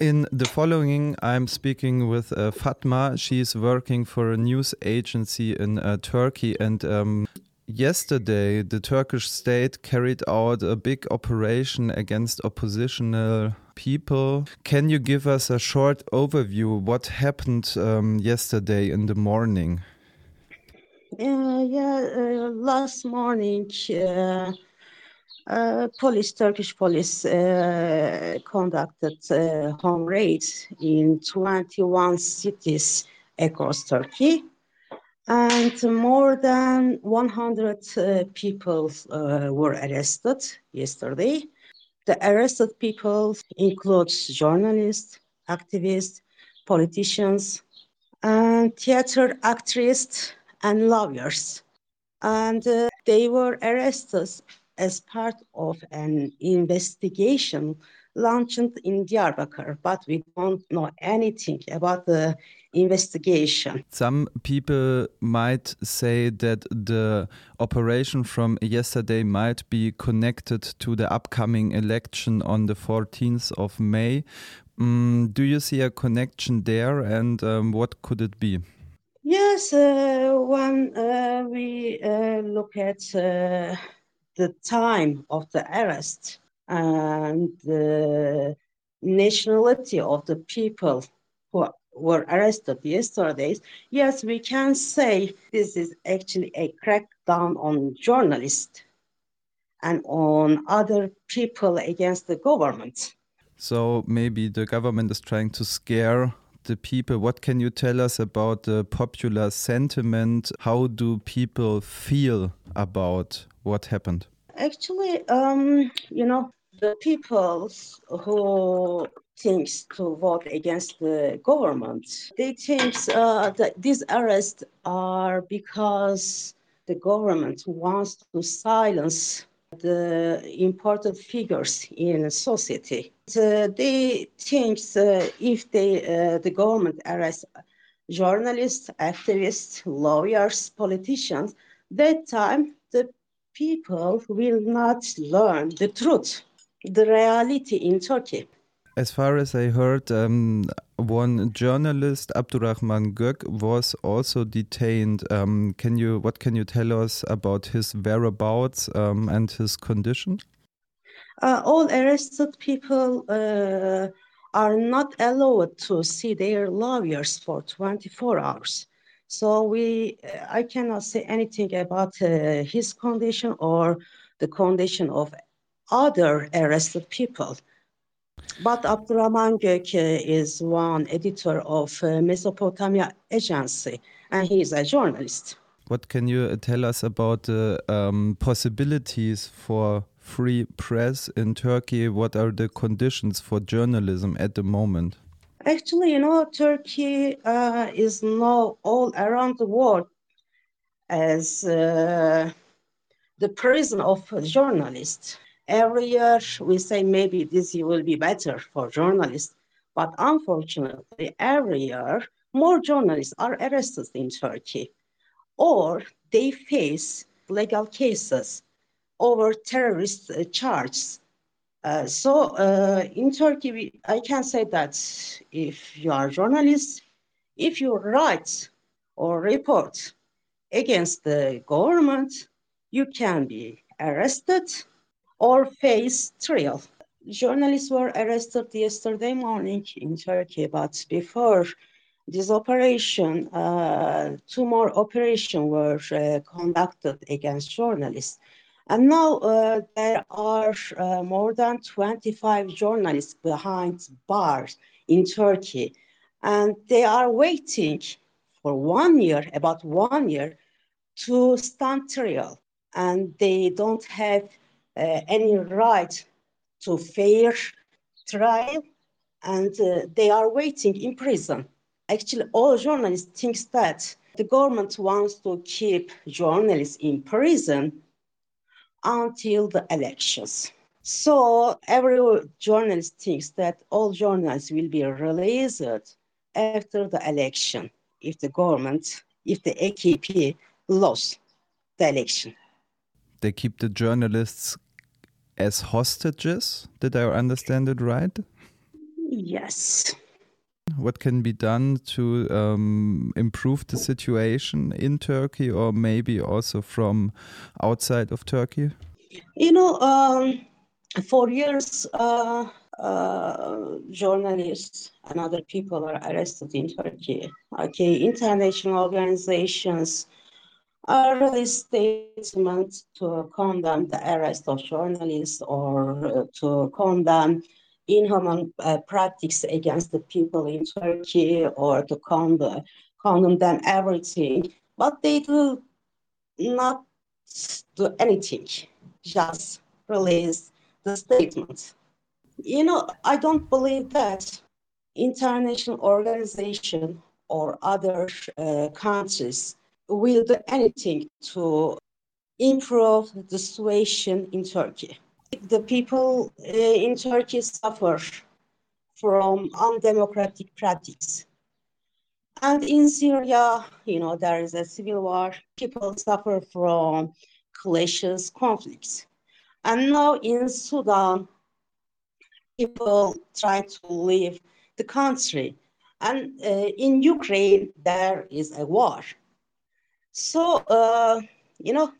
In the following, I'm speaking with uh, Fatma. She's working for a news agency in uh, Turkey. And um, yesterday, the Turkish state carried out a big operation against oppositional people. Can you give us a short overview? What happened um, yesterday in the morning? Uh, yeah, uh, last morning, uh, uh, police, Turkish police, uh, conducted uh, home raids in 21 cities across Turkey, and more than 100 people were arrested yesterday. The arrested people include journalists, activists, politicians, and theater actresses and lawyers. And uh, they were arrested as part of an investigation launched in Diyarbakir, but we don't know anything about the investigation. Some people might say that the operation from yesterday might be connected to the upcoming election on the 14th of May. Um, do you see a connection there, and um, what could it be? Yes, uh, when uh, we uh, look at uh, the time of the arrest and the nationality of the people who were arrested yesterday, yes, we can say this is actually a crackdown on journalists and on other people against the government. So maybe the government is trying to scare the people. What can you tell us about the popular sentiment? How do people feel about what happened? Actually, um, you know, the people who thinks to vote against the government, they think uh, that these arrests are because the government wants to silence the important figures in society. Uh, they think uh, if they, uh, the government arrests journalists, activists, lawyers, politicians, that time people will not learn the truth, the reality in Turkey. As far as I heard, um, one journalist, Abdurrahman Gök, was also detained. Um, can you, what can you tell us about his whereabouts um, and his condition? Uh, all arrested people uh, are not allowed to see their lawyers for 24 hours. So we, I cannot say anything about uh, his condition or the condition of other arrested people. But Abdurrahman Gök is one editor of uh, Mesopotamia Agency, and he is a journalist. What can you tell us about the um, possibilities for free press in Turkey? What are the conditions for journalism at the moment? Actually, you know, Turkey uh, is now all around the world as uh, the prison of journalists. Every year we say maybe this year will be better for journalists, but unfortunately, every year more journalists are arrested in Turkey or they face legal cases over terrorist uh, charges uh, so uh, in Turkey, we, I can say that if you are a journalist, if you write or report against the government, you can be arrested or face trial. Journalists were arrested yesterday morning in Turkey, but before this operation, uh, two more operations were uh, conducted against journalists. And now uh, there are uh, more than 25 journalists behind bars in Turkey, and they are waiting for one year, about one year, to stand trial. And they don't have uh, any right to fair trial, and uh, they are waiting in prison. Actually, all journalists think that the government wants to keep journalists in prison until the elections. So every journalist thinks that all journalists will be released after the election if the government, if the AKP lost the election. They keep the journalists as hostages. Did I understand it right? Yes. What can be done to um, improve the situation in Turkey or maybe also from outside of Turkey? You know, um, for years, uh, uh, journalists and other people are arrested in Turkey. Okay, international organizations are released statements to condemn the arrest of journalists or uh, to condemn inhuman uh, practice against the people in Turkey or to condemn, condemn them everything. But they do not do anything, just release the statement. You know, I don't believe that international organization or other uh, countries will do anything to improve the situation in Turkey. The people uh, in Turkey suffer from undemocratic practice. And in Syria, you know, there is a civil war. People suffer from clashes, conflicts. And now in Sudan, people try to leave the country. And uh, in Ukraine, there is a war. So, uh, you know,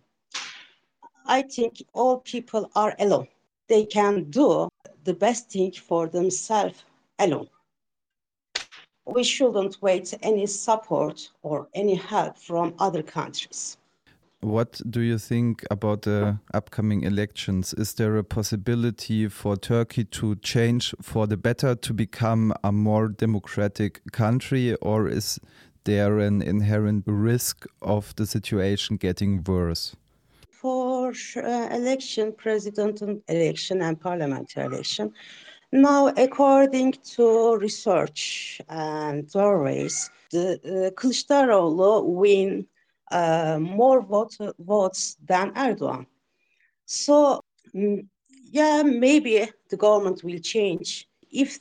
I think all people are alone. They can do the best thing for themselves alone. We shouldn't wait any support or any help from other countries. What do you think about the upcoming elections? Is there a possibility for Turkey to change for the better to become a more democratic country, or is there an inherent risk of the situation getting worse? Uh, election, president election, and parliamentary election, now, according to research and surveys, the uh, Kılıçdaroğlu win uh, more vote, votes than Erdogan. So, mm, yeah, maybe the government will change. If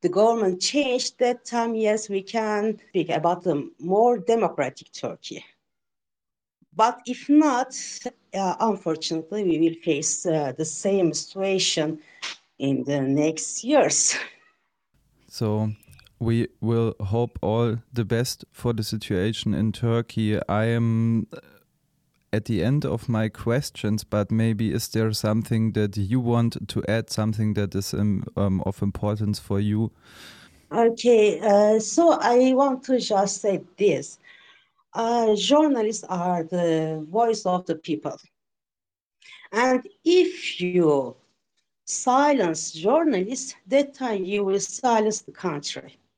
the government changed that time, yes, we can speak about a more democratic Turkey. But if not, unfortunately, we will face uh, the same situation in the next years. So we will hope all the best for the situation in Turkey. I am uh, at the end of my questions, but maybe is there something that you want to add, something that is um, um, of importance for you? Okay, uh, so I want to just say this. Uh, journalists are the voice of the people. And if you silence journalists, that time you will silence the country.